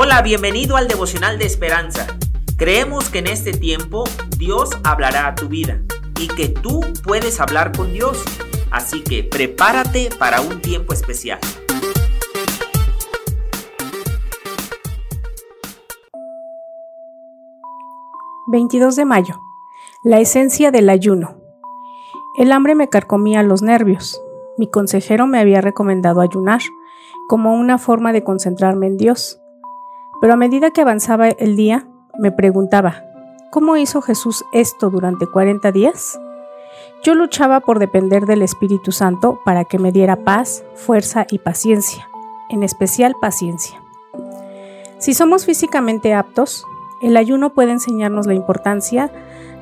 Hola, bienvenido al devocional de esperanza. Creemos que en este tiempo Dios hablará a tu vida y que tú puedes hablar con Dios. Así que prepárate para un tiempo especial. ...22 de mayo... ...la esencia del ayuno... ...el hambre me carcomía los nervios... ...mi consejero me había recomendado ayunar... ...como una forma de concentrarme en Dios... Pero a medida que avanzaba el día, me preguntaba, ¿cómo hizo Jesús esto durante 40 días? Yo luchaba por depender del Espíritu Santo para que me diera paz, fuerza y paciencia, en especial paciencia. Si somos físicamente aptos, el ayuno puede enseñarnos la importancia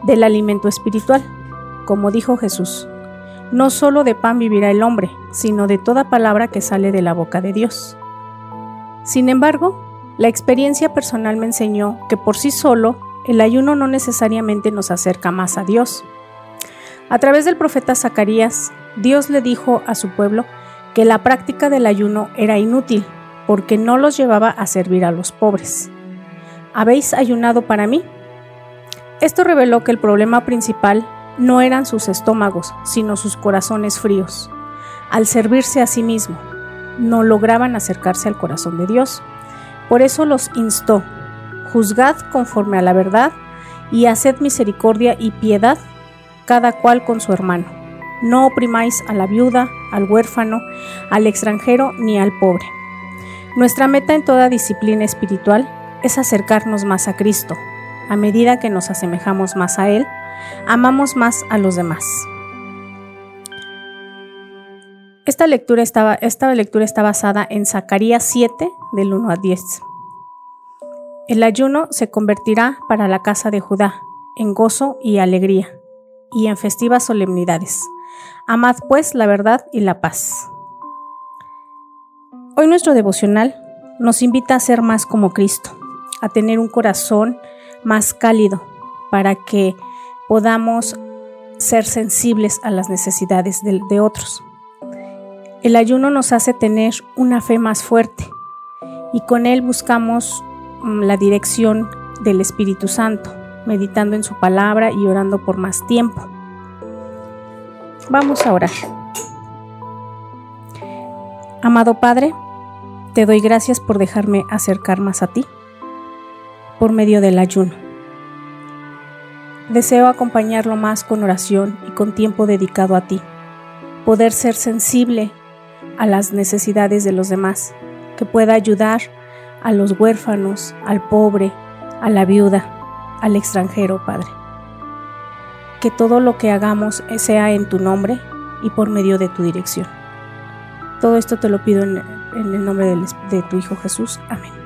del alimento espiritual, como dijo Jesús. No solo de pan vivirá el hombre, sino de toda palabra que sale de la boca de Dios. Sin embargo, la experiencia personal me enseñó que por sí solo el ayuno no necesariamente nos acerca más a Dios. A través del profeta Zacarías, Dios le dijo a su pueblo que la práctica del ayuno era inútil porque no los llevaba a servir a los pobres. ¿Habéis ayunado para mí? Esto reveló que el problema principal no eran sus estómagos, sino sus corazones fríos. Al servirse a sí mismo, no lograban acercarse al corazón de Dios. Por eso los instó, juzgad conforme a la verdad y haced misericordia y piedad, cada cual con su hermano. No oprimáis a la viuda, al huérfano, al extranjero ni al pobre. Nuestra meta en toda disciplina espiritual es acercarnos más a Cristo. A medida que nos asemejamos más a Él, amamos más a los demás. Esta lectura, esta lectura está basada en Zacarías 7, del 1 a 10. El ayuno se convertirá para la casa de Judá en gozo y alegría, y en festivas solemnidades. Amad pues la verdad y la paz. Hoy nuestro devocional nos invita a ser más como Cristo, a tener un corazón más cálido, para que podamos ser sensibles a las necesidades de, de otros. El ayuno nos hace tener una fe más fuerte y con él buscamos mm, la dirección del Espíritu Santo, meditando en su palabra y orando por más tiempo. Vamos a orar. Amado Padre, te doy gracias por dejarme acercar más a ti por medio del ayuno. Deseo acompañarlo más con oración y con tiempo dedicado a ti, poder ser sensible a las necesidades de los demás, que pueda ayudar a los huérfanos, al pobre, a la viuda, al extranjero, Padre. Que todo lo que hagamos sea en tu nombre y por medio de tu dirección. Todo esto te lo pido en, el nombre de tu Hijo Jesús. Amén.